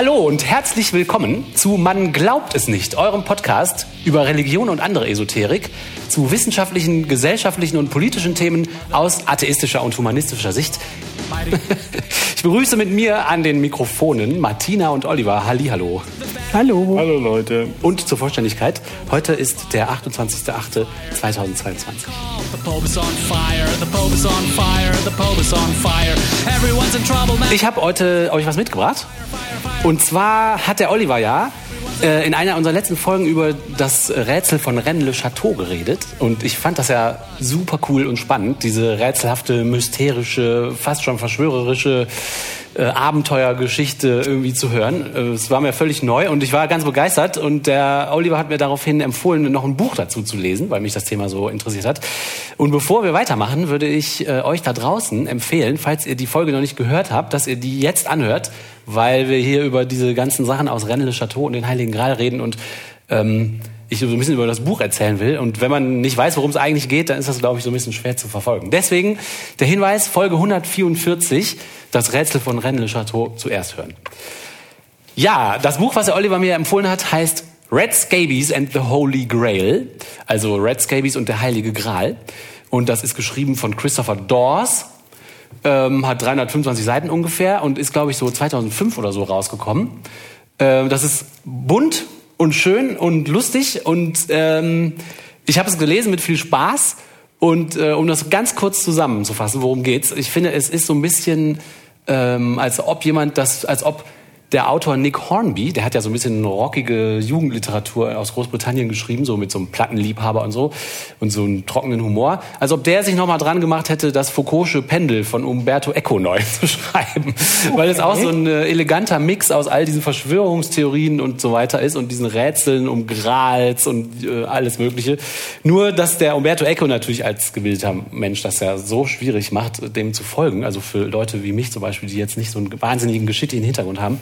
Hallo und herzlich willkommen zu Man glaubt es nicht, eurem Podcast über Religion und andere Esoterik, zu wissenschaftlichen, gesellschaftlichen und politischen Themen aus atheistischer und humanistischer Sicht. Ich begrüße mit mir an den Mikrofonen Martina und Oliver. Hallihallo. Hallo. Hallo Leute. Und zur Vollständigkeit, heute ist der 28.08.2022. Ich habe heute euch was mitgebracht. Und zwar hat der Oliver ja äh, in einer unserer letzten Folgen über das Rätsel von Rennes le Chateau geredet. Und ich fand das ja super cool und spannend, diese rätselhafte, mysterische, fast schon verschwörerische äh, Abenteuergeschichte irgendwie zu hören. Äh, es war mir völlig neu und ich war ganz begeistert. Und der Oliver hat mir daraufhin empfohlen, noch ein Buch dazu zu lesen, weil mich das Thema so interessiert hat. Und bevor wir weitermachen, würde ich äh, euch da draußen empfehlen, falls ihr die Folge noch nicht gehört habt, dass ihr die jetzt anhört, weil wir hier über diese ganzen Sachen aus Rennes le Chateau und den Heiligen Gral reden und ähm, ich so ein bisschen über das Buch erzählen will. Und wenn man nicht weiß, worum es eigentlich geht, dann ist das, glaube ich, so ein bisschen schwer zu verfolgen. Deswegen der Hinweis, Folge 144, das Rätsel von Rennes le Chateau zuerst hören. Ja, das Buch, was der Oliver mir empfohlen hat, heißt Red Scabies and the Holy Grail. Also Red Scabies und der Heilige Gral. Und das ist geschrieben von Christopher Dawes. Ähm, hat 325 Seiten ungefähr und ist, glaube ich, so 2005 oder so rausgekommen. Ähm, das ist bunt, und schön und lustig und ähm, ich habe es gelesen mit viel Spaß und äh, um das ganz kurz zusammenzufassen, worum geht's? Ich finde, es ist so ein bisschen ähm, als ob jemand das, als ob der Autor Nick Hornby, der hat ja so ein bisschen rockige Jugendliteratur aus Großbritannien geschrieben, so mit so einem Plattenliebhaber und so und so einem trockenen Humor. Als ob der sich nochmal dran gemacht hätte, das Foucault'sche Pendel von Umberto Eco neu zu schreiben. Okay. Weil es auch so ein äh, eleganter Mix aus all diesen Verschwörungstheorien und so weiter ist und diesen Rätseln um Grals und äh, alles Mögliche. Nur, dass der Umberto Eco natürlich als gebildeter Mensch das ja so schwierig macht, dem zu folgen. Also für Leute wie mich zum Beispiel, die jetzt nicht so einen wahnsinnigen geschickten Hintergrund haben.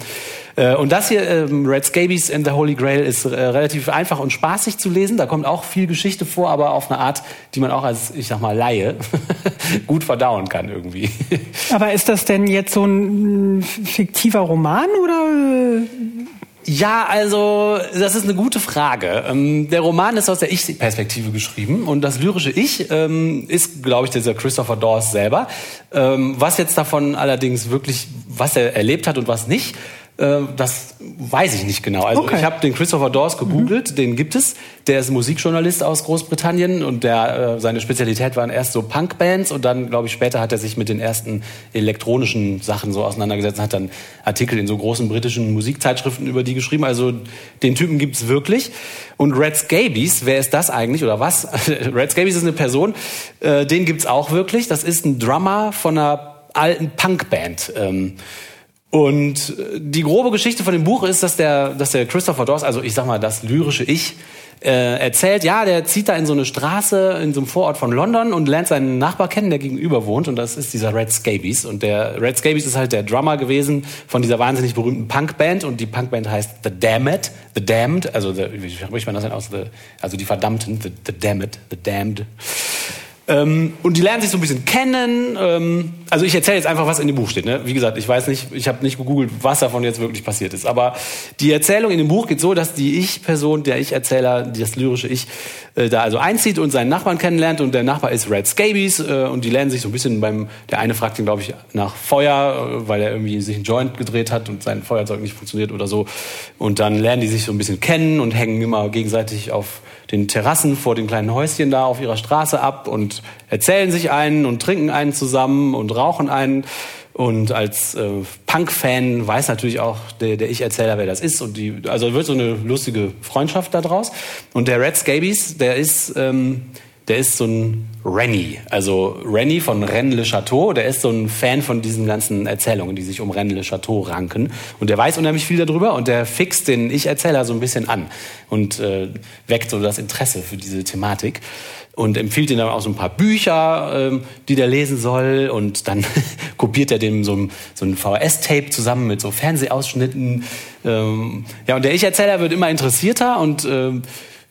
Äh, und das hier, ähm, Red Scabies and the Holy Grail, ist äh, relativ einfach und spaßig zu lesen. Da kommt auch viel Geschichte vor, aber auf eine Art, die man auch als, ich sag mal, Laie gut verdauen kann irgendwie. Aber ist das denn jetzt so ein fiktiver Roman oder? Ja, also das ist eine gute Frage. Ähm, der Roman ist aus der Ich-Perspektive geschrieben und das lyrische Ich ähm, ist, glaube ich, dieser Christopher Dawes selber. Ähm, was jetzt davon allerdings wirklich, was er erlebt hat und was nicht, das weiß ich nicht genau. Also okay. ich habe den Christopher Dawes gegoogelt, mhm. den gibt es. Der ist Musikjournalist aus Großbritannien und der äh, seine Spezialität waren erst so Punkbands und dann glaube ich später hat er sich mit den ersten elektronischen Sachen so auseinandergesetzt und hat dann Artikel in so großen britischen Musikzeitschriften über die geschrieben. Also den Typen gibt's wirklich. Und Red Scabies, wer ist das eigentlich oder was? Red Scabies ist eine Person, äh, den gibt's auch wirklich. Das ist ein Drummer von einer alten Punkband. Und äh, die grobe Geschichte von dem Buch ist, dass der, dass der Christopher Dawes, also ich sag mal das lyrische Ich, äh, erzählt, ja, der zieht da in so eine Straße in so einem Vorort von London und lernt seinen Nachbar kennen, der gegenüber wohnt und das ist dieser Red Scabies und der Red Scabies ist halt der Drummer gewesen von dieser wahnsinnig berühmten Punkband und die Punkband heißt The Damned, The Damned, also the, wie spricht man das denn aus? The, also die Verdammten, The, the Damned, The Damned. Ähm, und die lernen sich so ein bisschen kennen. Ähm, also ich erzähle jetzt einfach, was in dem Buch steht. Ne? Wie gesagt, ich weiß nicht, ich habe nicht gegoogelt, was davon jetzt wirklich passiert ist. Aber die Erzählung in dem Buch geht so, dass die Ich-Person, der Ich-Erzähler, das lyrische Ich, äh, da also einzieht und seinen Nachbarn kennenlernt. Und der Nachbar ist Red Scabies. Äh, und die lernen sich so ein bisschen beim, der eine fragt ihn, glaube ich, nach Feuer, äh, weil er irgendwie sich einen Joint gedreht hat und sein Feuerzeug nicht funktioniert oder so. Und dann lernen die sich so ein bisschen kennen und hängen immer gegenseitig auf den Terrassen vor den kleinen Häuschen da auf ihrer Straße ab und erzählen sich einen und trinken einen zusammen und rauchen einen. Und als äh, Punk-Fan weiß natürlich auch der, der Ich-Erzähler, wer das ist. Und die, also wird so eine lustige Freundschaft daraus. Und der Red Scabies, der ist, ähm, der ist so ein Rennie. Also Rennie von Rennes le Chateau, der ist so ein Fan von diesen ganzen Erzählungen, die sich um Rennes le Chateau ranken. Und der weiß unheimlich viel darüber und der fixt den Ich-Erzähler so ein bisschen an und äh, weckt so das Interesse für diese Thematik und empfiehlt ihm dann auch so ein paar Bücher, ähm, die der lesen soll. Und dann kopiert er dem so ein, so ein VHS-Tape zusammen mit so Fernsehausschnitten. Ähm, ja, und der Ich-Erzähler wird immer interessierter und ähm,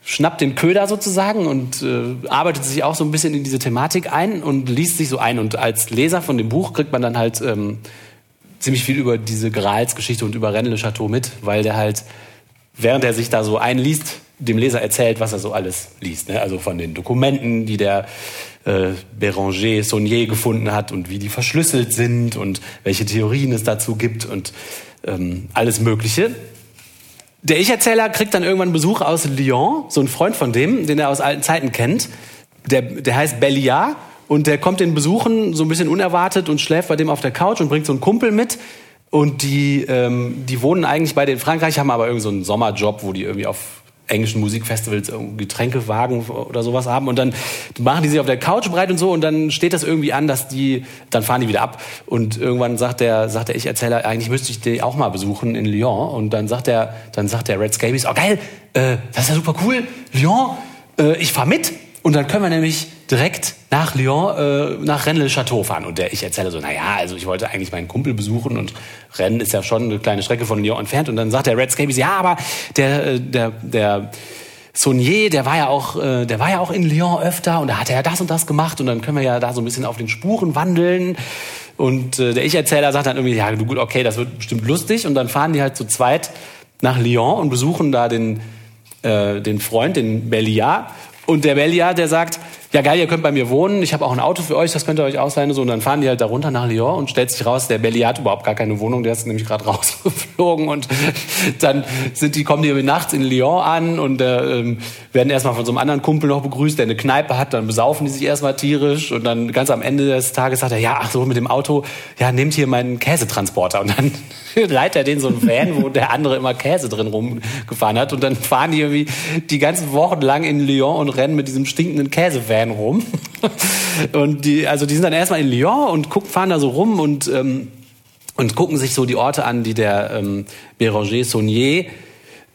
schnappt den Köder sozusagen und äh, arbeitet sich auch so ein bisschen in diese Thematik ein und liest sich so ein. Und als Leser von dem Buch kriegt man dann halt ähm, ziemlich viel über diese Grals-Geschichte und über Rennes le Chateau mit, weil der halt, während er sich da so einliest, dem Leser erzählt, was er so alles liest. Ne? Also von den Dokumenten, die der äh, Béranger Saunier gefunden hat und wie die verschlüsselt sind und welche Theorien es dazu gibt und ähm, alles Mögliche. Der Ich-Erzähler kriegt dann irgendwann Besuch aus Lyon, so ein Freund von dem, den er aus alten Zeiten kennt. Der, der heißt Belliard und der kommt den besuchen, so ein bisschen unerwartet und schläft bei dem auf der Couch und bringt so einen Kumpel mit. Und die, ähm, die wohnen eigentlich beide in Frankreich, haben aber irgendwie so einen Sommerjob, wo die irgendwie auf englischen Musikfestivals Getränkewagen oder sowas haben und dann machen die sich auf der Couch breit und so und dann steht das irgendwie an, dass die, dann fahren die wieder ab und irgendwann sagt der, sagt der Ich-Erzähler, eigentlich müsste ich die auch mal besuchen in Lyon und dann sagt der, dann sagt der Red Scabies, oh geil, äh, das ist ja super cool, Lyon, äh, ich fahr mit und dann können wir nämlich direkt nach Lyon, äh, nach Rennes-le-Château fahren. Und der, ich erzähle so, naja, also ich wollte eigentlich meinen Kumpel besuchen und Rennes ist ja schon eine kleine Strecke von Lyon entfernt. Und dann sagt der Red Scabies, ja, aber der, äh, der, der Saunier, der war ja auch, äh, der war ja auch in Lyon öfter und da hat er ja das und das gemacht und dann können wir ja da so ein bisschen auf den Spuren wandeln. Und äh, der Ich-Erzähler sagt dann irgendwie, ja, gut, okay, das wird bestimmt lustig. Und dann fahren die halt zu zweit nach Lyon und besuchen da den, äh, den Freund, den Belliard. Und der Belliard, der sagt, ja geil, ihr könnt bei mir wohnen, ich habe auch ein Auto für euch, das könnt ihr euch ausleihen. So, und dann fahren die halt da runter nach Lyon und stellt sich raus, der Belliard hat überhaupt gar keine Wohnung, der ist nämlich gerade rausgeflogen. Und dann sind die, kommen die nachts in Lyon an und äh, ähm, werden erstmal von so einem anderen Kumpel noch begrüßt, der eine Kneipe hat, dann besaufen die sich erstmal tierisch und dann ganz am Ende des Tages sagt er, ja, ach so, mit dem Auto, ja, nehmt hier meinen Käsetransporter. Und dann leitet er den so einen Van, wo der andere immer Käse drin rumgefahren hat. Und dann fahren die irgendwie die ganzen Wochen lang in Lyon und rennen mit diesem stinkenden Käsevan rum. Und die, also die sind dann erstmal in Lyon und gucken, fahren da so rum und, ähm, und gucken sich so die Orte an, die der ähm, Béranger Saunier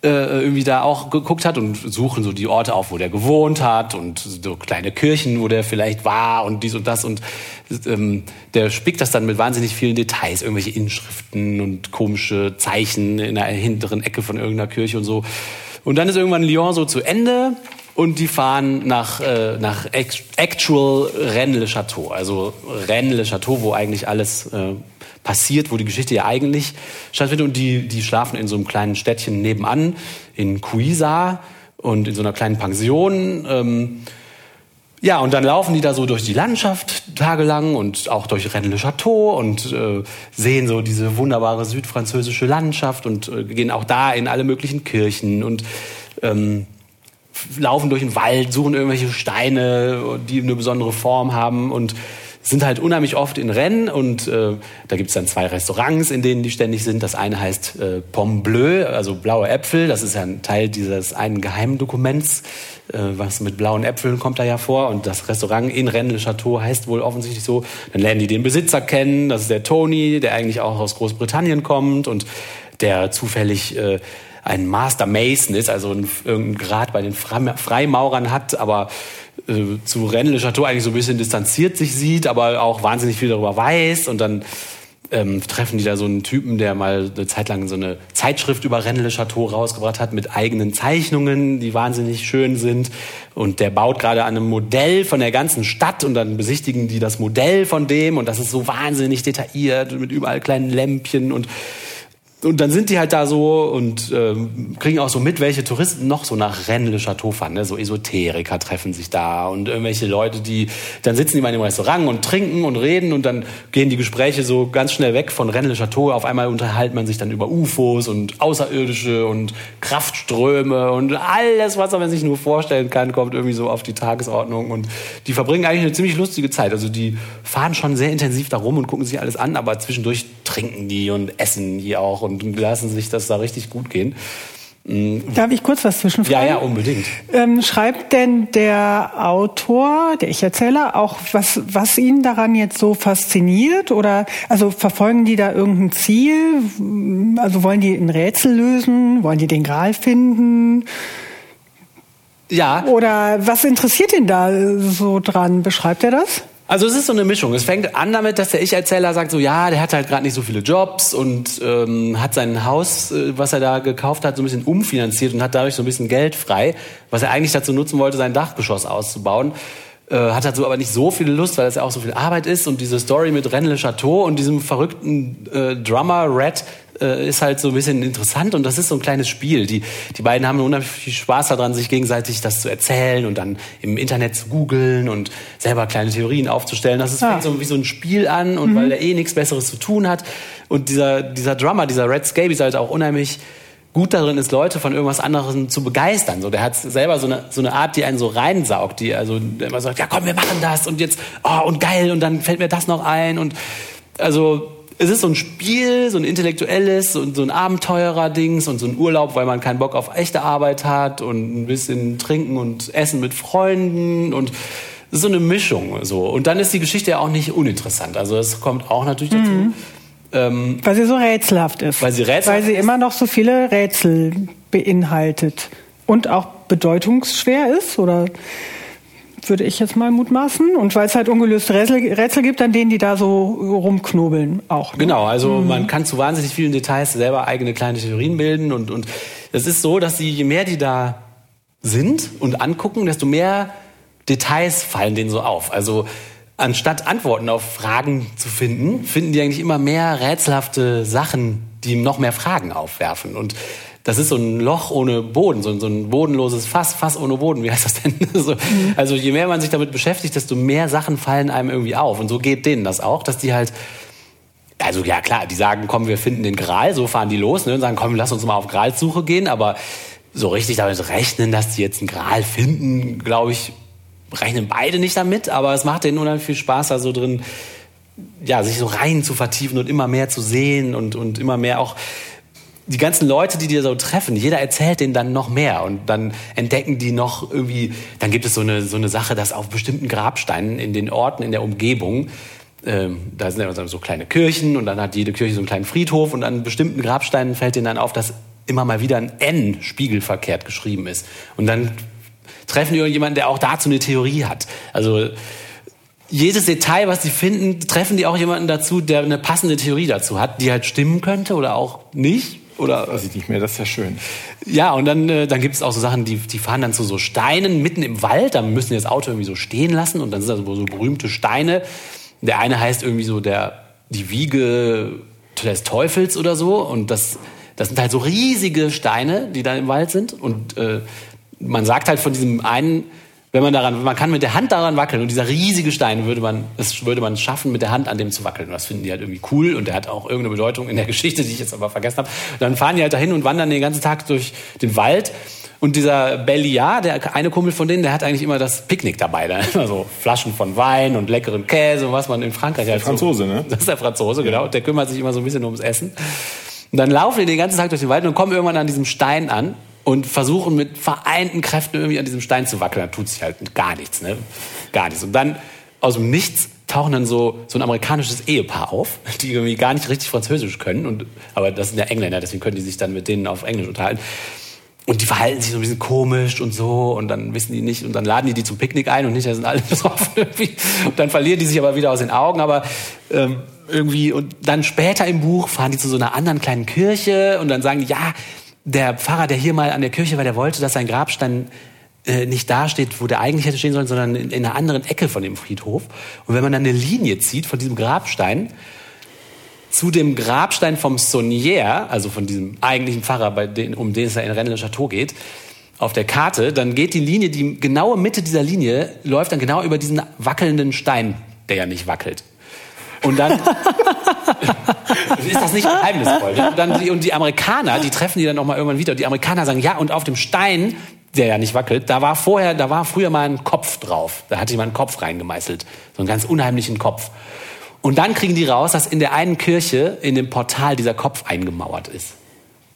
äh, irgendwie da auch geguckt hat und suchen so die Orte auf, wo der gewohnt hat und so kleine Kirchen, wo der vielleicht war und dies und das und ähm, der spickt das dann mit wahnsinnig vielen Details, irgendwelche Inschriften und komische Zeichen in der hinteren Ecke von irgendeiner Kirche und so. Und dann ist irgendwann Lyon so zu Ende und die fahren nach, äh, nach Actual Rennes-le-Château, also Rennes-le-Château, wo eigentlich alles äh, passiert, wo die Geschichte ja eigentlich stattfindet. Und die, die schlafen in so einem kleinen Städtchen nebenan, in Cuisa und in so einer kleinen Pension. Ähm, ja, und dann laufen die da so durch die Landschaft tagelang und auch durch Rennes-le-Château und äh, sehen so diese wunderbare südfranzösische Landschaft und äh, gehen auch da in alle möglichen Kirchen und ähm, laufen durch den Wald, suchen irgendwelche Steine, die eine besondere Form haben und sind halt unheimlich oft in Rennen und äh, da gibt's dann zwei Restaurants, in denen die ständig sind. Das eine heißt äh, Pomme Bleu, also blaue Äpfel. Das ist ja ein Teil dieses einen geheimen Dokuments, äh, was mit blauen Äpfeln kommt da ja vor. Und das Restaurant in Rennes Chateau heißt wohl offensichtlich so. Dann lernen die den Besitzer kennen. Das ist der Tony, der eigentlich auch aus Großbritannien kommt und der zufällig äh, ein Master Mason ist, also ein, irgendeinen Grad bei den Freimaurern hat, aber äh, zu Rennes le Chateau eigentlich so ein bisschen distanziert sich sieht, aber auch wahnsinnig viel darüber weiß und dann ähm, treffen die da so einen Typen, der mal eine Zeit lang so eine Zeitschrift über Rennes le Chateau rausgebracht hat mit eigenen Zeichnungen, die wahnsinnig schön sind. Und der baut gerade an einem Modell von der ganzen Stadt und dann besichtigen die das Modell von dem und das ist so wahnsinnig detailliert mit überall kleinen Lämpchen und und dann sind die halt da so und ähm, kriegen auch so mit, welche Touristen noch so nach Rennes le Chateau fahren. Ne? So Esoteriker treffen sich da und irgendwelche Leute, die dann sitzen die mal in dem Restaurant und trinken und reden und dann gehen die Gespräche so ganz schnell weg von Rennes le Chateau. Auf einmal unterhält man sich dann über UFOs und Außerirdische und Kraftströme und alles, was man sich nur vorstellen kann, kommt irgendwie so auf die Tagesordnung. Und die verbringen eigentlich eine ziemlich lustige Zeit. Also die fahren schon sehr intensiv da rum und gucken sich alles an, aber zwischendurch trinken die und essen die auch und lassen sich das da richtig gut gehen. Mm. Darf ich kurz was zwischenfragen? Ja, ja, unbedingt. Ähm, schreibt denn der Autor, der Ich-Erzähler, auch was, was ihn daran jetzt so fasziniert? Oder also verfolgen die da irgendein Ziel? Also wollen die ein Rätsel lösen? Wollen die den Gral finden? Ja. Oder was interessiert ihn da so dran? Beschreibt er das? Also es ist so eine Mischung. Es fängt an damit, dass der Ich-Erzähler sagt so, ja, der hat halt gerade nicht so viele Jobs und ähm, hat sein Haus, äh, was er da gekauft hat, so ein bisschen umfinanziert und hat dadurch so ein bisschen Geld frei, was er eigentlich dazu nutzen wollte, sein Dachgeschoss auszubauen. äh, hat dazu aber nicht so viel Lust, weil das ja auch so viel Arbeit ist und diese Story mit René Le Chateau und diesem verrückten äh, Drummer Red äh, ist halt so ein bisschen interessant und das ist so ein kleines Spiel. Die, die beiden haben unheimlich viel Spaß daran, sich gegenseitig das zu erzählen und dann im Internet zu googeln und selber kleine Theorien aufzustellen. Das ist ah. so wie so ein Spiel an und mhm. weil er eh nichts Besseres zu tun hat. Und dieser, dieser Drummer, dieser Red Scaby ist halt auch unheimlich gut darin ist, Leute von irgendwas anderem zu begeistern. So, der hat selber so eine, so eine Art, die einen so reinsaugt, die also immer sagt, ja komm, wir machen das und jetzt, oh, und geil, und dann fällt mir das noch ein. Und also es ist so ein Spiel, so ein intellektuelles, so, so ein Abenteurer-Dings und so ein Urlaub, weil man keinen Bock auf echte Arbeit hat und ein bisschen trinken und essen mit Freunden und so eine Mischung. So. Und dann ist die Geschichte ja auch nicht uninteressant. Also es kommt auch natürlich dazu. Mhm ähm, weil sie so rätselhaft ist. Weil sie rätselhaft Weil sie immer noch so viele Rätsel beinhaltet. Und auch bedeutungsschwer ist, oder würde ich jetzt mal mutmaßen. Und weil es halt ungelöste Rätsel, Rätsel gibt, an denen die da so rumknobeln auch. Ne? Genau, also mhm. man kann zu wahnsinnig vielen Details selber eigene kleine Theorien bilden. Und, und es ist so, dass sie, je mehr die da sind und angucken, desto mehr Details fallen denen so auf. Also anstatt Antworten auf Fragen zu finden, finden die eigentlich immer mehr rätselhafte Sachen, die noch mehr Fragen aufwerfen. Und das ist so ein Loch ohne Boden, so, ein bodenloses Fass, Fass ohne Boden. Wie heißt das denn? so, mhm. Also je mehr man sich damit beschäftigt, desto mehr Sachen fallen einem irgendwie auf. Und so geht denen das auch, dass die halt also ja klar, die sagen, komm, wir finden den Gral, so fahren die los ne, und sagen, komm, lass uns mal auf Gralsuche gehen, aber so richtig damit rechnen, dass die jetzt einen Gral finden, glaube ich, rechnen beide nicht damit, aber es macht denen unheimlich viel Spaß, da so drin, ja, sich so rein zu vertiefen und immer mehr zu sehen und, und immer mehr auch die ganzen Leute, die dir so treffen, jeder erzählt denen dann noch mehr und dann entdecken die noch irgendwie, dann gibt es so eine, so eine Sache, dass auf bestimmten Grabsteinen in den Orten in der Umgebung, ähm, da sind ja so kleine Kirchen und dann hat jede Kirche so einen kleinen Friedhof und an bestimmten Grabsteinen fällt denen dann auf, dass immer mal wieder ein N spiegelverkehrt geschrieben ist. Und dann treffen irgendjemanden, der auch dazu eine Theorie hat. Also jedes Detail, was sie finden, treffen die auch jemanden dazu, der eine passende Theorie dazu hat, die halt stimmen könnte oder auch nicht. Oder weiß ich nicht mehr, das ist ja schön. Ja, und dann, äh, dann gibt es auch so Sachen, die, die fahren dann zu so Steinen mitten im Wald, da müssen die das Auto irgendwie so stehen lassen und dann sind da so, so berühmte Steine. Der eine heißt irgendwie so der, die Wiege des Teufels oder so und das, das sind halt so riesige Steine, die da im Wald sind und äh, man sagt halt von diesem einen, wenn man daran, man kann mit der Hand daran wackeln und dieser riesige Stein würde man, das würde man schaffen, mit der Hand an dem zu wackeln. Und das finden die halt irgendwie cool und der hat auch irgendeine Bedeutung in der Geschichte, die ich jetzt aber vergessen habe. Dann fahren die halt dahin und wandern den ganzen Tag durch den Wald. Und dieser Belliard, der eine Kumpel von denen, der hat eigentlich immer das Picknick dabei. Da immer so Flaschen von Wein und leckeren Käse und was man in Frankreich halt der Franzose, so, ne? Das ist der Franzose, genau. Der kümmert sich immer so ein bisschen ums Essen. Und dann laufen die den ganzen Tag durch den Wald und kommen irgendwann an diesem Stein an und versuchen mit vereinten Kräften irgendwie an diesem Stein zu wackeln. Da tut sich halt gar nichts, ne? Gar nichts. Und dann aus dem Nichts tauchen dann so, so ein amerikanisches Ehepaar auf, die irgendwie gar nicht richtig Französisch können. Und, aber das sind ja Engländer, deswegen können die sich dann mit denen auf Englisch unterhalten. Und die verhalten sich so ein bisschen komisch und so und dann wissen die nicht und dann laden die die zum Picknick ein und hinterher sind alle besoffen irgendwie. Und dann verlieren die sich aber wieder aus den Augen, aber ähm, irgendwie und dann später im Buch fahren die zu so einer anderen kleinen Kirche und dann sagen die, ja, der Pfarrer, der hier mal an der Kirche war, der wollte, dass sein Grabstein äh, nicht da steht, wo der eigentlich hätte stehen sollen, sondern in, in einer anderen Ecke von dem Friedhof. Und wenn man dann eine Linie zieht von diesem Grabstein zu dem Grabstein vom Saunier, also von diesem eigentlichen Pfarrer, bei den, um den es ja in Rennes le Château geht, auf der Karte, dann geht die Linie, die genaue Mitte dieser Linie läuft dann genau über diesen wackelnden Stein, der ja nicht wackelt. Und dann ist das nicht geheimnisvoll. Und, dann die, und die Amerikaner, die treffen die dann noch mal irgendwann wieder. Und die Amerikaner sagen, ja, und auf dem Stein, der ja nicht wackelt, da war vorher, da war früher mal ein Kopf drauf. Da hatte jemand einen Kopf reingemeißelt. So einen ganz unheimlichen Kopf. Und dann kriegen die raus, dass in der einen Kirche, in dem Portal, dieser Kopf eingemauert ist.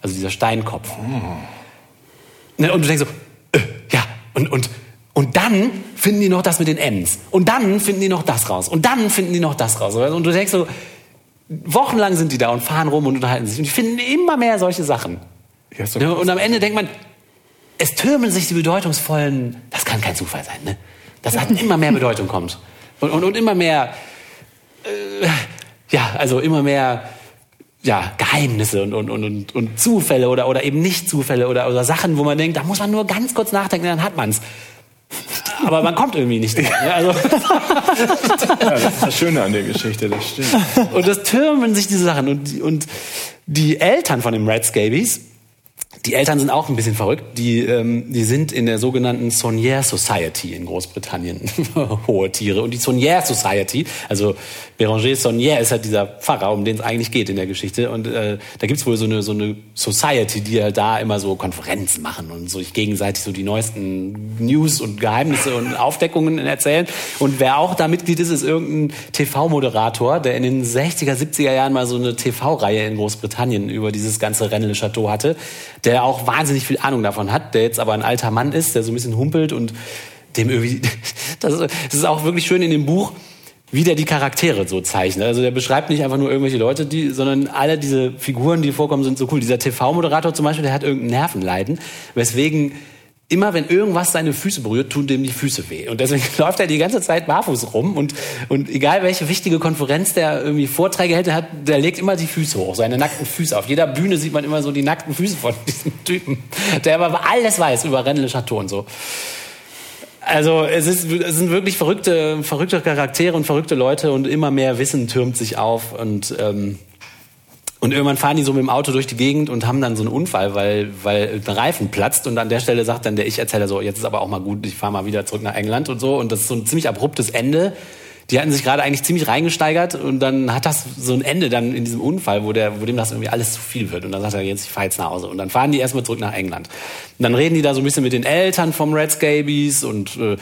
Also dieser Steinkopf. Oh. Und du denkst so, äh, ja, und, und und dann finden die noch das mit den Ns. Und dann finden die noch das raus. Und dann finden die noch das raus. Und du denkst so, wochenlang sind die da und fahren rum und unterhalten sich. Und die finden immer mehr solche Sachen. Ja, und am Ende denkt man, es türmen sich die bedeutungsvollen, das kann kein Zufall sein, ne? Das hat immer mehr Bedeutung kommt. Und, und, und immer mehr, äh, ja, also immer mehr, ja, Geheimnisse und, und, und, und, Zufälle oder, oder eben nicht Zufälle oder, oder Sachen, wo man denkt, da muss man nur ganz kurz nachdenken, dann hat man's. Aber man kommt irgendwie nicht dran. Ne? Also ja, das ist das Schöne an der Geschichte, das stimmt. Und das türmen sich diese Sachen. Und, die- und die Eltern von dem Red Scabies, die Eltern sind auch ein bisschen verrückt. Die, ähm, die sind in der sogenannten Saunière Society in Großbritannien. Hohe Tiere. Und die Saunière Society, also Béranger Saunière ist halt dieser Pfarrer, um den es eigentlich geht in der Geschichte. Und äh, da gibt's wohl so eine, so eine Society, die halt da immer so Konferenzen machen und so sich gegenseitig so die neuesten News und Geheimnisse und Aufdeckungen erzählen. Und wer auch da Mitglied ist, ist irgendein TV-Moderator, der in den 60er, 70er Jahren mal so eine TV-Reihe in Großbritannien über dieses ganze Rennes le Chateau hatte, der auch wahnsinnig viel Ahnung davon hat, der jetzt aber ein alter Mann ist, der so ein bisschen humpelt und dem irgendwie, das ist, das ist auch wirklich schön in dem Buch, wie der die Charaktere so zeichnet. Also der beschreibt nicht einfach nur irgendwelche Leute, die, sondern alle diese Figuren, die vorkommen, sind so cool. Dieser TV-Moderator zum Beispiel, der hat irgendein Nervenleiden, weswegen immer wenn irgendwas seine Füße berührt, tun dem die Füße weh. Und deswegen läuft er die ganze Zeit barfuß rum und, und egal welche wichtige Konferenz der irgendwie Vorträge hätte, hat, der legt immer die Füße hoch, seine nackten Füße. Auf jeder Bühne sieht man immer so die nackten Füße von diesem Typen, der aber alles weiß über le Chateau und so. Also es, ist, es sind wirklich verrückte, verrückte Charaktere und verrückte Leute und immer mehr Wissen türmt sich auf und ähm, und irgendwann fahren die so mit dem Auto durch die Gegend und haben dann so einen Unfall, weil, weil der Reifen platzt. Und an der Stelle sagt dann der Ich-Erzähler so, jetzt ist aber auch mal gut, ich fahre mal wieder zurück nach England und so. Und das ist so ein ziemlich abruptes Ende. Die hatten sich gerade eigentlich ziemlich reingesteigert und dann hat das so ein Ende dann in diesem Unfall, wo, der, wo dem das irgendwie alles zu viel wird. Und dann sagt er, jetzt ich fahre jetzt nach Hause. Und dann fahren die erstmal zurück nach England. Und dann reden die da so ein bisschen mit den Eltern vom Red Scabies und äh,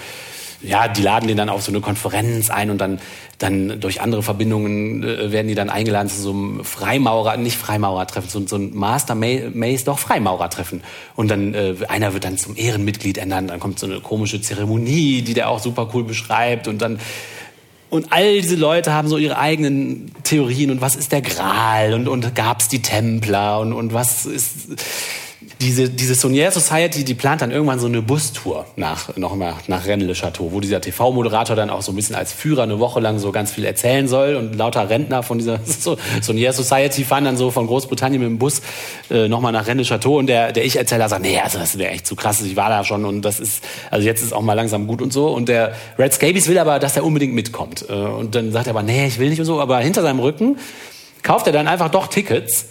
ja, die laden den dann auf so eine Konferenz ein und dann, dann durch andere Verbindungen äh, werden die dann eingeladen zu so einem Freimaurer, nicht Freimaurertreffen, so, so ein Master Ma- Mace, doch Freimaurertreffen. Und dann, äh, einer wird dann zum Ehrenmitglied ernannt, dann kommt so eine komische Zeremonie, die der auch super cool beschreibt und dann, und all diese Leute haben so ihre eigenen Theorien und was ist der Gral und, und gab's die Templer und, und was ist diese, diese Saunière Society, die plant dann irgendwann so eine Bustour nach, noch mal nach Rennes le Chateau, wo dieser TV-Moderator dann auch so ein bisschen als Führer eine Woche lang so ganz viel erzählen soll und lauter Rentner von dieser so, Saunière Society fahren dann so von Großbritannien mit dem Bus äh, nochmal nach Rennes le Chateau und der, der Ich-Erzähler sagt, nee, also das wäre echt zu krass, ich war da schon und das ist, also jetzt ist auch mal langsam gut und so und der Red Scabies will aber, dass er unbedingt mitkommt äh, und dann sagt er aber, nee, ich will nicht und so, aber hinter seinem Rücken kauft er dann einfach doch Tickets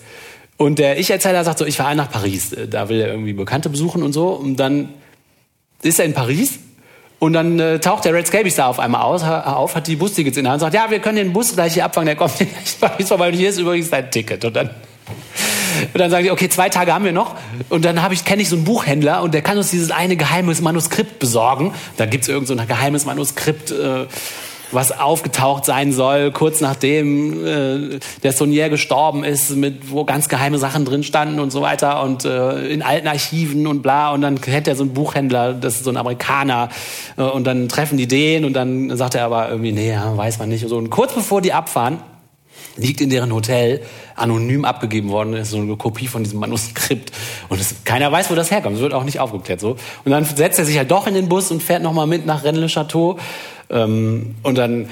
und der Ich-Erzähler sagt so, ich fahre nach Paris. Da will er irgendwie Bekannte besuchen und so. Und dann ist er in Paris. Und dann äh, taucht der Red Scabies da auf einmal aus, auf, hat die Bustickets in der Hand und sagt, ja, wir können den Bus gleich hier abfangen, der kommt gleich Paris vorbei und hier ist übrigens dein Ticket. Und dann, und dann sagen die, okay, zwei Tage haben wir noch. Und dann ich, kenne ich so einen Buchhändler und der kann uns dieses eine geheimes Manuskript besorgen. Da gibt's irgend so ein geheimes Manuskript, äh, was aufgetaucht sein soll, kurz nachdem äh, der Saunier gestorben ist, mit wo ganz geheime Sachen drin standen und so weiter und äh, in alten Archiven und bla. Und dann kennt er so einen Buchhändler, das ist so ein Amerikaner. Äh, und dann treffen die den und dann sagt er aber irgendwie, nee, ja, weiß man nicht. Und, so. und kurz bevor die abfahren, liegt in deren Hotel anonym abgegeben worden ist so eine Kopie von diesem Manuskript und es, keiner weiß wo das herkommt es wird auch nicht aufgeklärt so. Und dann setzt er sich halt doch in den Bus und fährt noch mal mit nach Rennes le Chateau ähm, und dann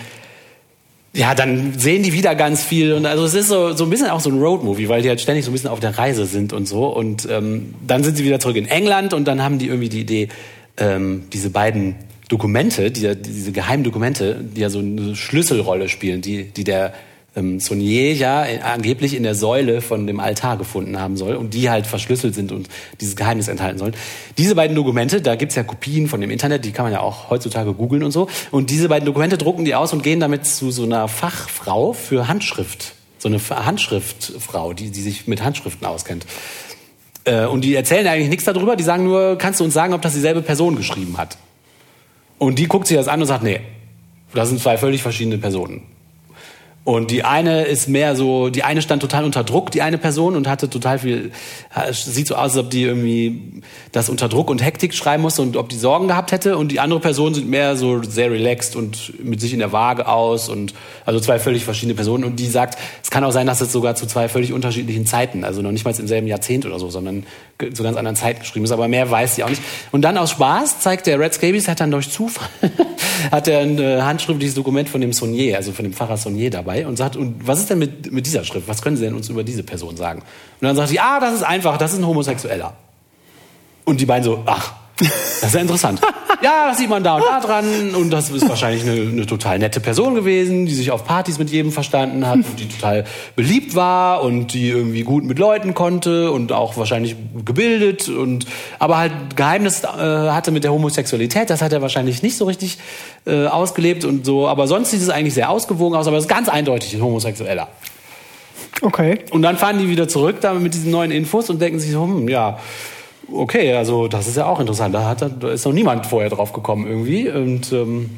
ja, dann sehen die wieder ganz viel und also es ist so, so ein bisschen auch so ein Roadmovie, weil die halt ständig so ein bisschen auf der Reise sind und so und ähm, dann sind sie wieder zurück in England und dann haben die irgendwie die Idee, ähm, diese beiden Dokumente, die, diese geheimen Dokumente, die ja so eine Schlüsselrolle spielen, die, die der ähm, ja in- angeblich in der Säule von dem Altar gefunden haben soll und die halt verschlüsselt sind und dieses Geheimnis enthalten sollen. Diese beiden Dokumente, da gibt's ja Kopien von dem Internet, die kann man ja auch heutzutage googeln und so. Und diese beiden Dokumente drucken die aus und gehen damit zu so einer Fachfrau für Handschrift. So eine Handschriftfrau, die, die sich mit Handschriften auskennt. Äh, und die erzählen eigentlich nichts darüber, die sagen nur, kannst du uns sagen, ob das dieselbe Person geschrieben hat? Und die guckt sich das an und sagt, nee, das sind zwei völlig verschiedene Personen. Und die eine ist mehr so, die eine stand total unter Druck, die eine Person, und hatte total viel, sieht so aus, als ob die irgendwie das unter Druck und Hektik schreiben musste und ob die Sorgen gehabt hätte. Und die andere Person sind mehr so sehr relaxed und mit sich in der Waage aus und also zwei völlig verschiedene Personen. Und die sagt, es kann auch sein, dass es sogar zu zwei völlig unterschiedlichen Zeiten, also noch nicht mal im selben Jahrzehnt oder so, sondern zu ganz anderen Zeiten geschrieben ist. Aber mehr weiß sie auch nicht. Und dann aus Spaß zeigt der Red Scabies, hat dann durch Zufall, hat er ein handschriftliches Dokument von dem Saunier, also von dem Pfarrer Saunier dabei und sagt, und was ist denn mit, mit dieser Schrift? Was können Sie denn uns über diese Person sagen? Und dann sagt sie, ah, das ist einfach, das ist ein Homosexueller. Und die beiden so, ach, das ist ja interessant. ja, das sieht man da und da dran und das ist wahrscheinlich eine, eine total nette Person gewesen, die sich auf Partys mit jedem verstanden hat und die total beliebt war und die irgendwie gut mit Leuten konnte und auch wahrscheinlich gebildet und aber halt Geheimnis äh, hatte mit der Homosexualität, das hat er wahrscheinlich nicht so richtig äh, ausgelebt und so, aber sonst sieht es eigentlich sehr ausgewogen aus, aber es ist ganz eindeutig ein Homosexueller. Okay. Und dann fahren die wieder zurück da mit diesen neuen Infos und denken sich so, hm, ja, okay, also das ist ja auch interessant. Da, hat, da ist noch niemand vorher drauf gekommen irgendwie. Und ähm,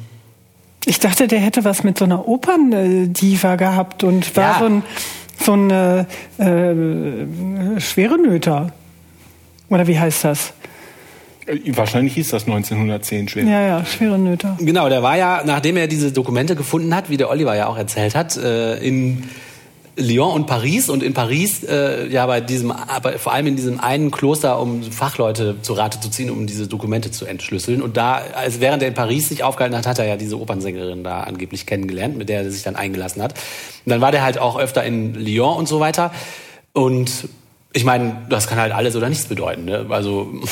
Ich dachte, der hätte was mit so einer Operndiva gehabt und war Ja. so ein, so ein äh, äh, schwere Nöter. Oder wie heißt das? Wahrscheinlich hieß das 1910 schwer. Ja, ja, schwere Nöter. genau, der war ja, nachdem er diese Dokumente gefunden hat, wie der Oliver ja auch erzählt hat, äh, in Lyon und Paris und in Paris äh, ja bei diesem aber vor allem in diesem einen Kloster um Fachleute zu Rate zu ziehen um diese Dokumente zu entschlüsseln und da also während er in Paris sich aufgehalten hat hat er ja diese Opernsängerin da angeblich kennengelernt mit der er sich dann eingelassen hat und dann war der halt auch öfter in Lyon und so weiter und ich meine das kann halt alles oder nichts bedeuten ne? also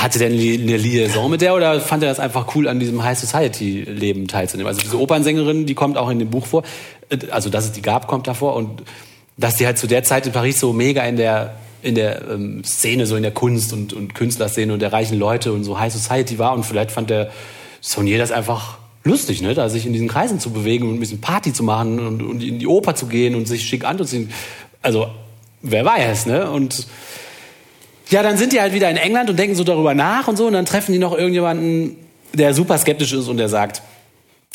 hatte der eine Liaison mit der oder fand er das einfach cool, an diesem High Society Leben teilzunehmen? Also diese Opernsängerin, die kommt auch in dem Buch vor, also dass es die gab, kommt davor und dass die halt zu der Zeit in Paris so mega in der in der ähm, Szene, so in der Kunst und, und Künstlerszene und der reichen Leute und so High Society war und vielleicht fand der Sonier das einfach lustig, ne, da sich in diesen Kreisen zu bewegen und ein bisschen Party zu machen und, und in die Oper zu gehen und sich schick anzuziehen. Also wer weiß, ne? Und ja, dann sind die halt wieder in England und denken so darüber nach und so und dann treffen die noch irgendjemanden, der super skeptisch ist und der sagt,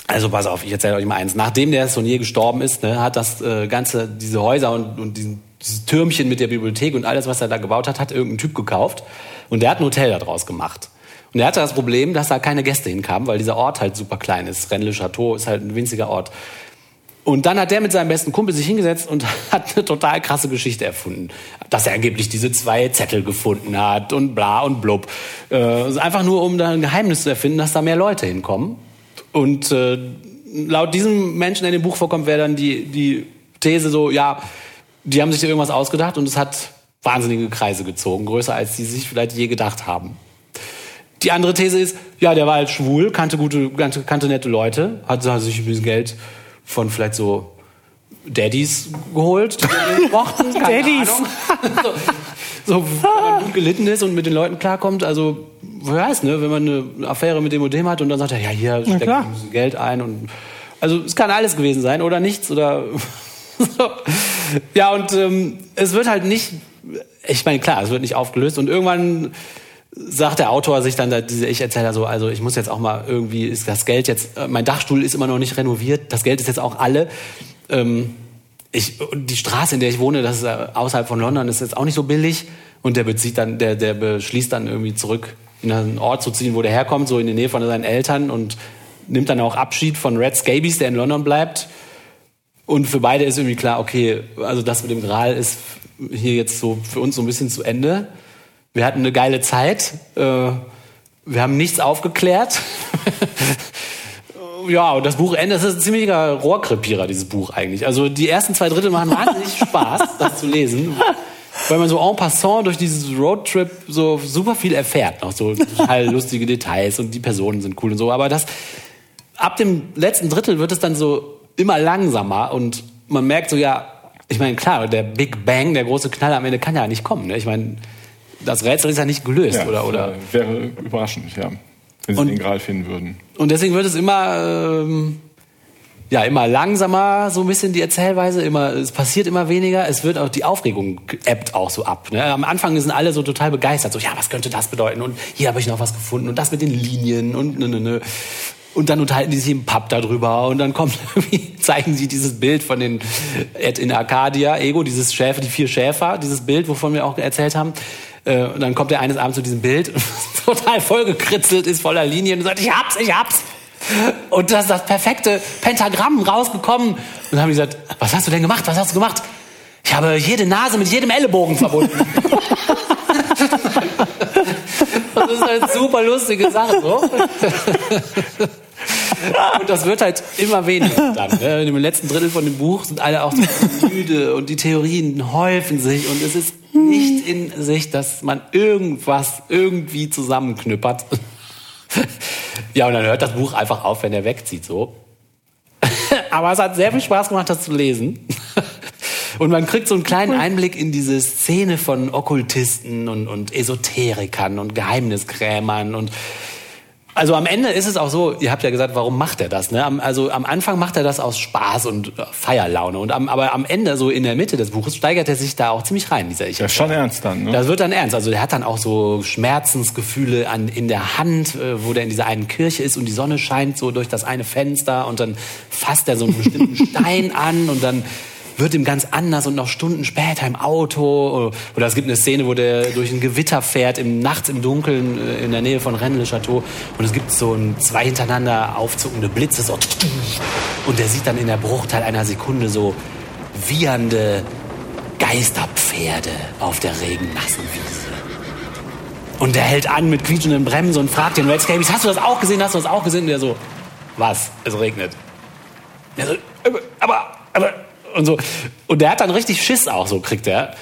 also pass auf, ich erzähle euch mal eins. Nachdem der Sonier gestorben ist, ne, hat das äh, ganze, diese Häuser und, und diesen, dieses Türmchen mit der Bibliothek und alles, was er da gebaut hat, hat irgendein Typ gekauft und der hat ein Hotel daraus gemacht. Und er hatte das Problem, dass da keine Gäste hinkamen, weil dieser Ort halt super klein ist. Rennes-le-Château ist halt ein winziger Ort. Und dann hat der mit seinem besten Kumpel sich hingesetzt und hat eine total krasse Geschichte erfunden. Dass er angeblich diese zwei Zettel gefunden hat und bla und blub. Äh, also einfach nur, um da ein Geheimnis zu erfinden, dass da mehr Leute hinkommen. Und äh, laut diesem Menschen, der in dem Buch vorkommt, wäre dann die, die These so, ja, die haben sich da irgendwas ausgedacht und es hat wahnsinnige Kreise gezogen, größer als die sich vielleicht je gedacht haben. Die andere These ist, ja, der war halt schwul, kannte gute, kannte, kannte nette Leute, hat sich ein bisschen Geld von vielleicht so Daddys geholt, die mochten, keine Daddys. Ahnung. so, so, wenn man gut gelitten ist und mit den Leuten klarkommt, also, wer weiß, ne, wenn man eine Affäre mit dem und dem hat und dann sagt er, ja, hier steckt ein bisschen Geld ein und, also, es kann alles gewesen sein oder nichts oder, so. Ja, und ähm, es wird halt nicht, ich meine, klar, es wird nicht aufgelöst und irgendwann sagt der Autor sich dann, da, diese Ich-Erzähler so, also ich muss jetzt auch mal irgendwie, ist das Geld jetzt, äh, mein Dachstuhl ist immer noch nicht renoviert, das Geld ist jetzt auch alle. Ähm, ich, die Straße, in der ich wohne, das ist äh, außerhalb von London, ist jetzt auch nicht so billig. Und der bezieht dann, der, der beschließt dann irgendwie zurück in einen Ort zu ziehen, wo der herkommt, so in die Nähe von seinen Eltern und nimmt dann auch Abschied von Red Scabies, der in London bleibt. Und für beide ist irgendwie klar, okay, also das mit dem Gral ist hier jetzt so für uns so ein bisschen zu Ende. Wir hatten eine geile Zeit. Äh, wir haben nichts aufgeklärt. ja, und das Buch endet, das ist ein ziemlicher Rohrkrepierer, dieses Buch eigentlich. Also die ersten zwei Drittel machen wahnsinnig Spaß, das zu lesen. Weil man so en passant durch dieses Roadtrip so super viel erfährt. Noch so total lustige Details und die Personen sind cool und so. Aber das, ab dem letzten Drittel wird es dann so immer langsamer und man merkt so, ja, ich meine, klar, der Big Bang, der große Knall am Ende kann ja nicht kommen. Ne? Ich meine, das Rätsel ist ja nicht gelöst, Ja, oder? oder Wäre überraschend, ja. Wenn sie Und- den Gral finden würden. Und deswegen wird es immer, ähm, ja, immer langsamer, so ein bisschen die Erzählweise, immer, es passiert immer weniger, es wird auch, die Aufregung ebbt auch so ab. Ne? Am Anfang sind alle so total begeistert, so, ja, was könnte das bedeuten? Und hier habe ich noch was gefunden und das mit den Linien und ne, ne, ne. Und dann unterhalten die sich im Pub darüber und dann kommt zeigen sie dieses Bild von den Ed in Arcadia, Ego, dieses Schäfer, die vier Schäfer, dieses Bild, wovon wir auch erzählt haben. Äh, Und dann kommt er eines Abends zu diesem Bild, total vollgekritzelt ist, voller Linien und sagt, ich hab's, ich hab's. Und das ist das perfekte Pentagramm rausgekommen. Und dann haben die gesagt, was hast du denn gemacht? Was hast du gemacht? Ich habe jede Nase mit jedem Ellenbogen verbunden. das ist halt super lustige Sache, so. Und das wird halt immer weniger dann. Ne? Im letzten Drittel von dem Buch sind alle auch so müde und die Theorien häufen sich und es ist nicht in sich, dass man irgendwas irgendwie zusammenknüppert. Ja, und dann hört das Buch einfach auf, wenn er wegzieht, so. Aber es hat sehr viel Spaß gemacht, das zu lesen. Und man kriegt so einen kleinen Einblick in diese Szene von Okkultisten und, und Esoterikern und Geheimniskrämern und also am Ende ist es auch so, ihr habt ja gesagt, warum macht er das? Ne? Also am Anfang macht er das aus Spaß und Feierlaune. Und am, aber am Ende, so in der Mitte des Buches, steigert er sich da auch ziemlich rein, dieser Ich. Ja, schon ernst dann, ne? Das wird dann ernst. Also er hat dann auch so Schmerzensgefühle an, in der Hand, äh, wo der in dieser einen Kirche ist und die Sonne scheint so durch das eine Fenster und dann fasst er so einen bestimmten Stein an und dann wird ihm ganz anders und noch Stunden später im Auto. Oder es gibt eine Szene, wo der durch ein Gewitter fährt, im, nachts im Dunkeln äh, in der Nähe von Rennes-le-Château. Und es gibt so ein, zwei hintereinander aufzuckende Blitze. So, und der sieht dann in der Bruchteil einer Sekunde so wiehernde Geisterpferde auf der regennassen Wiese. Und der hält an mit quietschenden Bremsen und fragt den Red Scabies, hast du das auch gesehen, hast du das auch gesehen? Und der so, was? Es regnet. Der so, aber, aber, und so. Und der hat dann richtig Schiss auch, so kriegt er.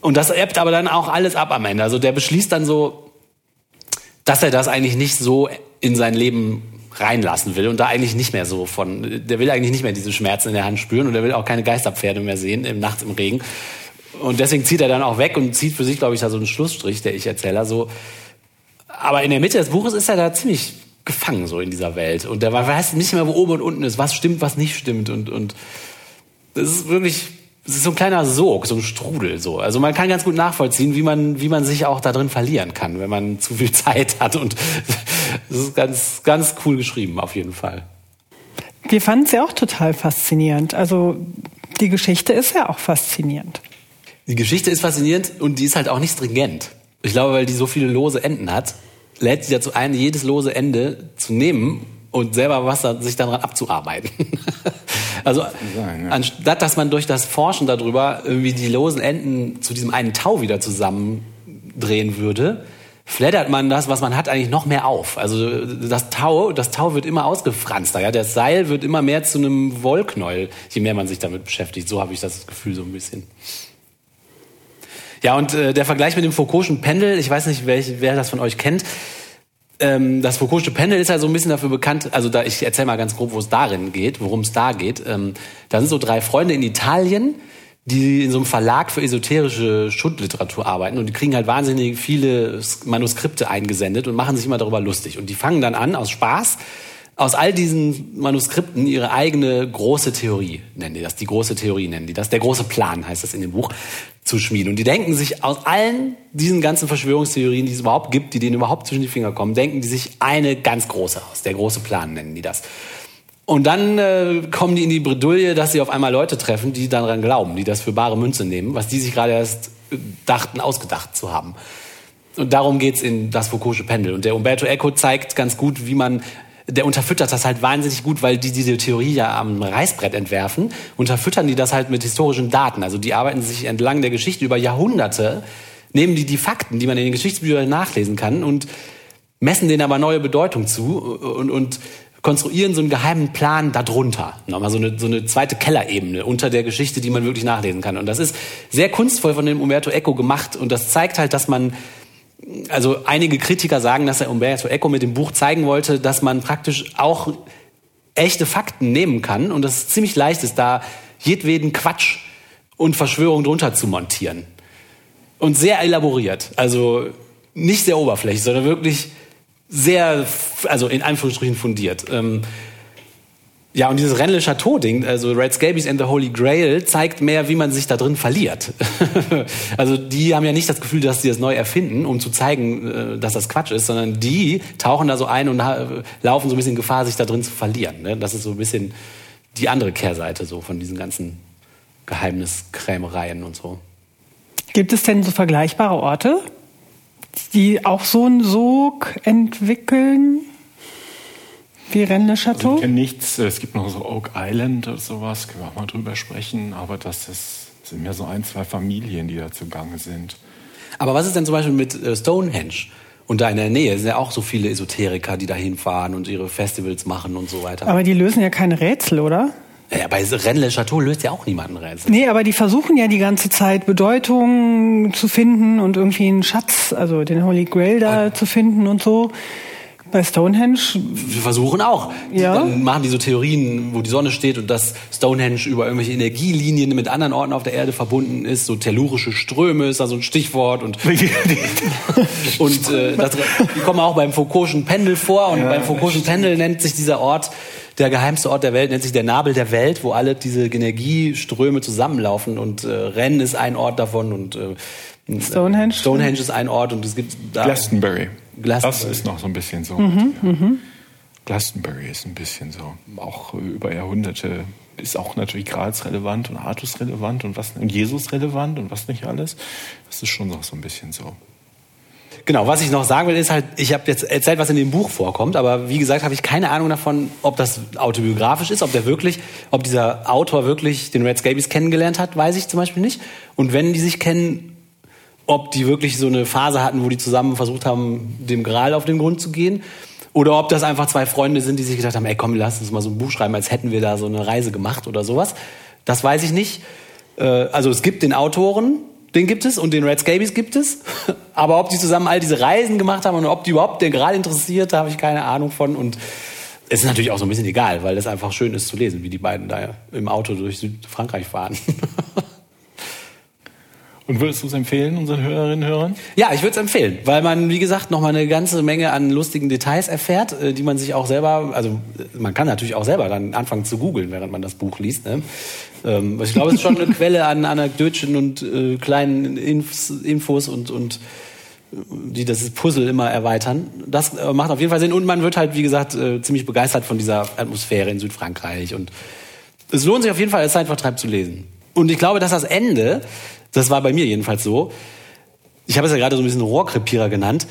Und das ebbt aber dann auch alles ab am Ende. Also der beschließt dann so, dass er das eigentlich nicht so in sein Leben reinlassen will und da eigentlich nicht mehr so von, der will eigentlich nicht mehr diese Schmerzen in der Hand spüren und der will auch keine Geisterpferde mehr sehen im nachts im Regen. Und deswegen zieht er dann auch weg und zieht für sich, glaube ich, da so einen Schlussstrich, der Ich-Erzähler so. Aber in der Mitte des Buches ist er da ziemlich gefangen so in dieser Welt und der weiß nicht mehr, wo oben und unten ist, was stimmt, was nicht stimmt und und das ist wirklich, es ist so ein kleiner Sog, so ein Strudel so. Also man kann ganz gut nachvollziehen, wie man, wie man sich auch da drin verlieren kann, wenn man zu viel Zeit hat. Und das ist ganz, ganz cool geschrieben, auf jeden Fall. Wir fanden es ja auch total faszinierend. Also die Geschichte ist ja auch faszinierend. Die Geschichte ist faszinierend und die ist halt auch nicht stringent. Ich glaube, weil die so viele lose Enden hat, lädt sie dazu ein, jedes lose Ende zu nehmen und selber was sich daran abzuarbeiten. also sein, ja. anstatt dass man durch das Forschen darüber irgendwie die losen Enden zu diesem einen Tau wieder zusammendrehen würde, flattert man das, was man hat, eigentlich noch mehr auf. Also das Tau, das Tau wird immer ausgefranster. Ja, das Seil wird immer mehr zu einem Wollknäuel, je mehr man sich damit beschäftigt. So habe ich das Gefühl so ein bisschen. Ja, und äh, der Vergleich mit dem Foucault'schen Pendel, ich weiß nicht, welch, wer das von euch kennt ähm, das Foucault'sche Pendel ist ja so ein bisschen dafür bekannt, also da, ich erzähle mal ganz grob, wo es darin geht, worum es da geht. Ähm, da sind so drei Freunde in Italien, die in so einem Verlag für esoterische Schundliteratur arbeiten und die kriegen halt wahnsinnig viele Manuskripte eingesendet und machen sich immer darüber lustig. Und die fangen dann an, aus Spaß, aus all diesen Manuskripten ihre eigene große Theorie, nennen die das, die große Theorie nennen die das, der große Plan heißt das in dem Buch, zu schmieden. Und die denken sich aus allen diesen ganzen Verschwörungstheorien, die es überhaupt gibt, die denen überhaupt zwischen die Finger kommen, denken die sich eine ganz große aus. Der große Plan nennen die das. Und dann äh, kommen die in die Bredouille, dass sie auf einmal Leute treffen, die daran glauben, die das für bare Münze nehmen, was die sich gerade erst äh, dachten, ausgedacht zu haben. Und darum geht's in das Foucault'sche Pendel. Und der Umberto Eco zeigt ganz gut, wie man der unterfüttert das halt wahnsinnig gut, weil die diese Theorie ja am Reißbrett entwerfen, unterfüttern die das halt mit historischen Daten. Also die arbeiten sich entlang der Geschichte über Jahrhunderte, nehmen die die Fakten, die man in den Geschichtsbüchern nachlesen kann und messen denen aber neue Bedeutung zu und, und konstruieren so einen geheimen Plan darunter. Nochmal so eine, so eine zweite Kellerebene unter der Geschichte, die man wirklich nachlesen kann. Und das ist sehr kunstvoll von dem Umberto Eco gemacht und das zeigt halt, dass man also einige Kritiker sagen, dass er Umberto Eco mit dem Buch zeigen wollte, dass man praktisch auch echte Fakten nehmen kann und dass es ziemlich leicht ist, da jedweden Quatsch und Verschwörung drunter zu montieren. Und sehr elaboriert. Also nicht sehr oberflächlich, sondern wirklich sehr, also in Anführungsstrichen fundiert. Ähm, ja, und dieses Rennes Chateau-Ding, also Red Scabies and the Holy Grail, zeigt mehr, wie man sich da drin verliert. also die haben ja nicht das Gefühl, dass sie das neu erfinden, um zu zeigen, äh, dass das Quatsch ist, sondern die tauchen da so ein und laufen so ein bisschen Gefahr, sich da drin zu verlieren. Ne? Das ist so ein bisschen die andere Kehrseite so von diesen ganzen Geheimniskrämereien und so. Gibt es denn so vergleichbare Orte, die auch so einen Sog entwickeln? Wie Rennes Chateau? Also ich kenne nichts. Es gibt noch so Oak Island oder sowas, können wir auch mal drüber sprechen. Aber das ist, sind mehr so ein, zwei Familien, die da zugange sind. Aber was ist denn zum Beispiel mit äh, Stonehenge? Und da in der Nähe sind ja auch so viele Esoteriker, die da hinfahren und ihre Festivals machen und so weiter. Aber die lösen ja keine Rätsel, oder? Ja, bei Rennes Chateau löst ja auch niemand ein Rätsel. Nee, aber die versuchen ja die ganze Zeit Bedeutung zu finden und irgendwie einen Schatz, also den Holy Grail da und zu finden und so. Bei Stonehenge? Wir versuchen auch. Ja. Dann machen die so Theorien, wo die Sonne steht und dass Stonehenge über irgendwelche Energielinien mit anderen Orten auf der Erde verbunden ist. So tellurische Ströme ist da so ein Stichwort. Und, und äh, das, die kommen auch beim Foucault'schen Pendel vor. Und Ja, beim Foucault'schen Pendel nennt sich dieser Ort, der geheimste Ort der Welt, nennt sich der Nabel der Welt, wo alle diese Energieströme zusammenlaufen. Und äh, Rennen ist ein Ort davon. Und äh, Stonehenge? Stonehenge ist ein Ort. Und es gibt da Glastonbury. Glastonbury. Das ist noch so ein bisschen so. Mhm, ja. Glastonbury ist ein bisschen so. Auch über Jahrhunderte ist auch natürlich Graz relevant und Artus relevant und was und Jesus relevant und was nicht alles. Das ist schon noch so ein bisschen so. Genau, was ich noch sagen will, ist halt, ich habe jetzt erzählt, was in dem Buch vorkommt, aber wie gesagt, habe ich keine Ahnung davon, ob das autobiografisch ist, ob der wirklich, ob dieser Autor wirklich den Red Scabies kennengelernt hat, weiß ich zum Beispiel nicht. Und wenn die sich kennen, ob die wirklich so eine Phase hatten, wo die zusammen versucht haben, dem Gral auf den Grund zu gehen. Oder ob das einfach zwei Freunde sind, die sich gedacht haben, ey komm, lass uns mal so ein Buch schreiben, als hätten wir da so eine Reise gemacht oder sowas. Das weiß ich nicht. Äh, Also es gibt den Autoren, den gibt es und den Red Scabies gibt es. Aber ob die zusammen all diese Reisen gemacht haben und ob die überhaupt den Gral interessiert, da habe ich keine Ahnung von. Und es ist natürlich auch so ein bisschen egal, weil es einfach schön ist zu lesen, wie die beiden da im Auto durch Südfrankreich fahren. Und würdest du es empfehlen, unseren Hörerinnen und Hörern? Ja, ich würde es empfehlen, weil man, wie gesagt, noch mal eine ganze Menge an lustigen Details erfährt, äh, die man sich auch selber, also äh, man kann natürlich auch selber dann anfangen zu googeln, während man das Buch liest. Ne? Ähm, ich glaube, es ist schon eine Quelle an Anekdötchen und äh, kleinen Infos, Infos und, und die das Puzzle immer erweitern. Das äh, macht auf jeden Fall Sinn und man wird halt, wie gesagt, äh, ziemlich begeistert von dieser Atmosphäre in Südfrankreich und es lohnt sich auf jeden Fall als Zeitvertreib zu lesen. Und ich glaube, dass das Ende, das war bei mir jedenfalls so, ich habe es ja gerade so ein bisschen Rohrkrepierer genannt,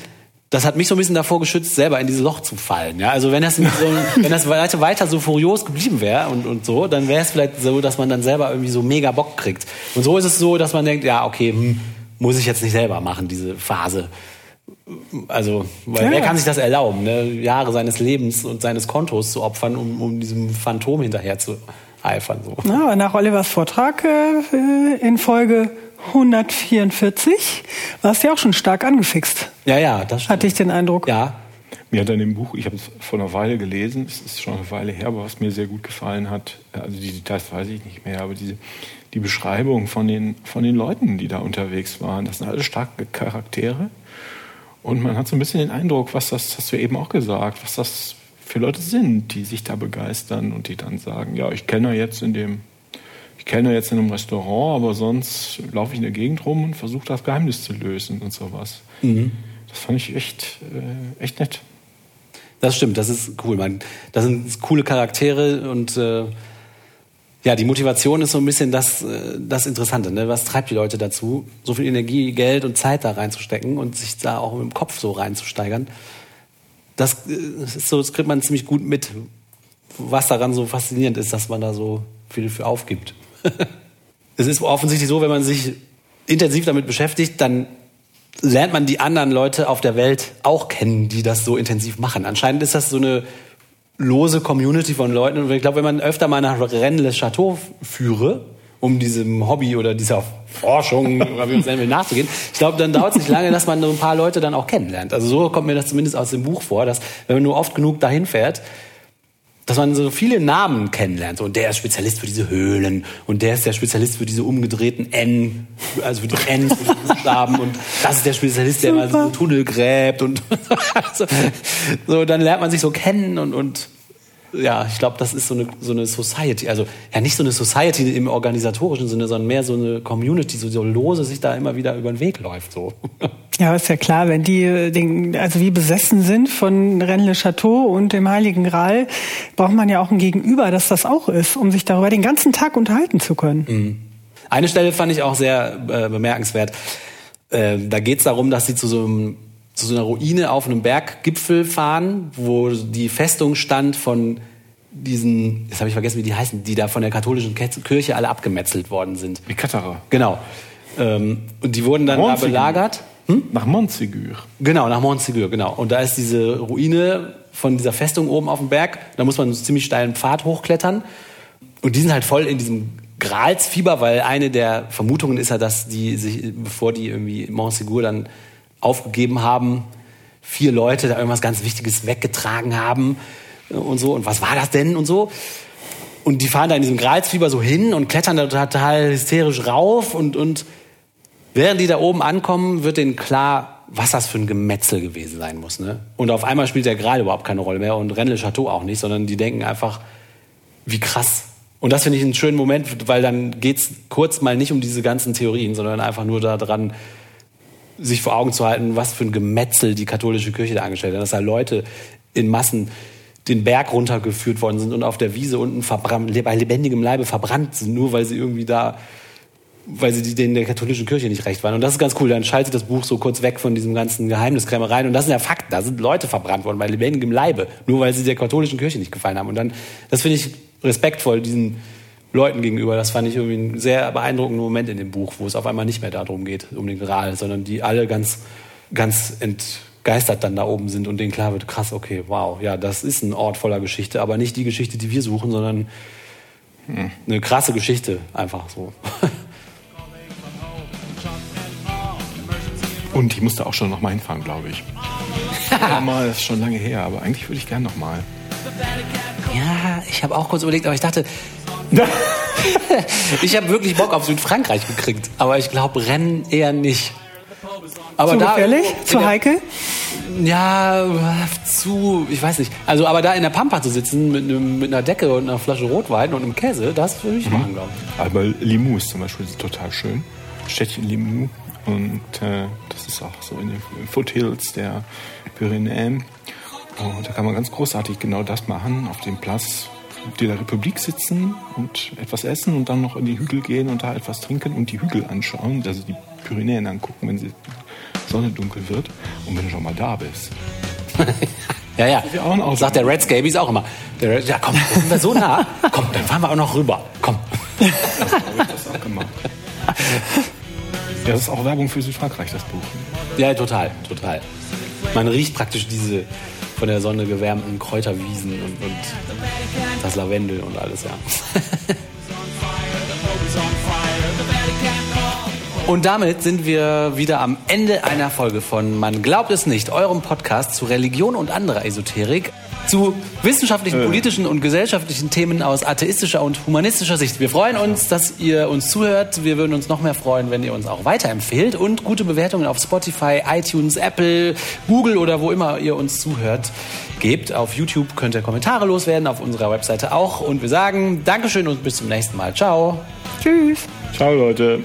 das hat mich so ein bisschen davor geschützt, selber in dieses Loch zu fallen. Ja, also wenn das, nicht so, wenn das weiter, weiter so furios geblieben wäre und, und so, dann wäre es vielleicht so, dass man dann selber irgendwie so mega Bock kriegt. Und so ist es so, dass man denkt, ja, okay, hm, muss ich jetzt nicht selber machen, diese Phase. Also, weil Ja. wer kann sich das erlauben, ne? Jahre seines Lebens und seines Kontos zu opfern, um, um diesem Phantom hinterher zu eifern. So. Ja, nach Olivers Vortrag äh, in Folge 144 warst du ja auch schon stark angefixt, Ja, ja, das stimmt. hatte ich den Eindruck. Ja, Mir hat an dem Buch, ich habe es vor einer Weile gelesen, es ist schon eine Weile her, aber was mir sehr gut gefallen hat, also die Details weiß ich nicht mehr, aber diese, die Beschreibung von den, von den Leuten, die da unterwegs waren, das sind alle starke Charaktere. Und man hat so ein bisschen den Eindruck, was das, hast du eben auch gesagt, was das für Leute sind, die sich da begeistern und die dann sagen, ja, ich kenne jetzt in dem, ich kenne jetzt in einem Restaurant, aber sonst laufe ich in der Gegend rum und versuche das Geheimnis zu lösen und sowas. Das fand ich echt, äh, echt nett. das stimmt, das ist cool. Man, das sind coole Charaktere und äh, ja, die Motivation ist so ein bisschen das, äh, das Interessante. Ne? Was treibt die Leute dazu, so viel Energie, Geld und Zeit da reinzustecken und sich da auch im Kopf so reinzusteigern? Das, äh, das ist so, das kriegt man ziemlich gut mit, was daran so faszinierend ist, dass man da so viel für aufgibt. es ist offensichtlich so, wenn man sich intensiv damit beschäftigt, dann lernt man die anderen Leute auf der Welt auch kennen, die das so intensiv machen. Anscheinend ist das so eine lose Community von Leuten. Und ich glaube, wenn man öfter mal nach Rennes-le-Château führe, um diesem Hobby oder dieser Forschung, oder wie man es nennen will, nachzugehen, ich glaube, dann dauert es nicht lange, dass man so ein paar Leute dann auch kennenlernt. Also so kommt mir das zumindest aus dem Buch vor, dass wenn man nur oft genug dahin fährt, dass man so viele Namen kennenlernt. So, Und der ist Spezialist für diese Höhlen und der ist der Spezialist für diese umgedrehten N, also für die N, für die Buchstaben und das ist der Spezialist, der mal so einen Tunnel gräbt und so, so, dann lernt man sich so kennen und, und ja, ich glaube, das ist so eine, so eine Society, also ja nicht so eine Society im organisatorischen Sinne, sondern mehr so eine Community, so, so lose sich da immer wieder über den Weg läuft. So. Ja, ist ja klar, wenn die äh, den, also wie besessen sind von Rennes-le-Château und dem Heiligen Gral, braucht man ja auch ein Gegenüber, das das auch ist, um sich darüber den ganzen Tag unterhalten zu können. Eine Stelle fand ich auch sehr äh, bemerkenswert. Äh, da geht es darum, dass sie zu so, einem, zu so einer Ruine auf einem Berggipfel fahren, wo die Festung stand von diesen, jetzt habe ich vergessen, wie die heißen, die da von der katholischen Kirche alle abgemetzelt worden sind. Wie Katara. Genau. Ähm, und die wurden dann da Montségur. belagert. Nach Montségur. Genau, nach Montségur, genau. Und da ist diese Ruine von dieser Festung oben auf dem Berg. Da muss man einen ziemlich steilen Pfad hochklettern. Und die sind halt voll in diesem Gralsfieber, weil eine der Vermutungen ist ja, dass die sich, bevor die irgendwie Montségur dann aufgegeben haben, vier Leute da irgendwas ganz Wichtiges weggetragen haben äh, und so. Und was war das denn und so? Und die fahren da in diesem Greizfieber so hin und klettern da total hysterisch rauf und, und während die da oben ankommen, wird denen klar, was das für ein Gemetzel gewesen sein muss. Ne? Und auf einmal spielt der Gral überhaupt keine Rolle mehr und Rennes Chateau auch nicht, sondern die denken einfach, wie krass. Und das finde ich einen schönen Moment, weil dann geht's kurz mal nicht um diese ganzen Theorien, sondern einfach nur daran, sich vor Augen zu halten, was für ein Gemetzel die katholische Kirche da angestellt hat. Dass da Leute in Massen den Berg runtergeführt worden sind und auf der Wiese unten bei lebendigem Leibe verbrannt sind, nur weil sie irgendwie da, weil sie denen der katholischen Kirche nicht recht waren. Und das ist ganz cool. Dann schaltet das Buch so kurz weg von diesem ganzen Geheimniskrämereien. Und das sind ja Fakten. Da sind Leute verbrannt worden bei lebendigem Leibe, nur weil sie der katholischen Kirche nicht gefallen haben. Und dann, das finde ich respektvoll diesen Leuten gegenüber. Das fand ich irgendwie ein sehr beeindruckender Moment in dem Buch, wo es auf einmal nicht mehr darum geht, um den Gral, sondern die alle ganz, ganz entgeistert dann da oben sind und denen klar wird, krass, okay, wow, ja, das ist ein Ort voller Geschichte, aber nicht die Geschichte, die wir suchen, sondern eine krasse Geschichte, einfach so. Und ich musste auch schon noch mal hinfahren, glaube ich. ja, mal, ist schon lange her, aber eigentlich würde ich gern noch mal. Ja, ich habe auch kurz überlegt, aber ich dachte, ich habe wirklich Bock auf Südfrankreich gekriegt, aber ich glaube Rennen eher nicht. Aber zu da, gefährlich? Zu heikel? Ja, zu, ich weiß nicht. Also, aber da in der Pampa zu sitzen mit, einem, mit einer Decke und einer Flasche Rotwein und einem Käse, das würde ich mhm. machen, glaube ich. Aber Limoux zum Beispiel ist total schön. Städtchen Limoux. Und äh, das ist auch so in den Foothills der Pyrenäen. Und da kann man ganz großartig genau das machen, auf dem Platz der Republik sitzen und etwas essen und dann noch in die Hügel gehen und da etwas trinken und die Hügel anschauen, also die Pyrenäen angucken, wenn die Sonne dunkel wird und wenn du schon mal da bist. ja, ja. Sagt der Red Scabies auch immer. Der Red, ja, komm, sind wir so nah. komm, dann fahren wir auch noch rüber. Komm. Das habe ich das auch gemacht. Ja, das ist auch Werbung für Südfrankreich, das Buch. Ja, total, total. Man riecht praktisch diese von der Sonne gewärmten Kräuterwiesen und, und das Lavendel und alles, ja. Und damit sind wir wieder am Ende einer Folge von Man glaubt es nicht, eurem Podcast zu Religion und anderer Esoterik zu wissenschaftlichen, politischen und gesellschaftlichen Themen aus atheistischer und humanistischer Sicht. Wir freuen uns, dass ihr uns zuhört. Wir würden uns noch mehr freuen, wenn ihr uns auch weiterempfehlt und gute Bewertungen auf Spotify, iTunes, Apple, Google oder wo immer ihr uns zuhört gebt. Auf YouTube könnt ihr Kommentare loswerden, auf unserer Webseite auch. Und wir sagen Dankeschön und bis zum nächsten Mal. Ciao. Tschüss. Ciao, Leute.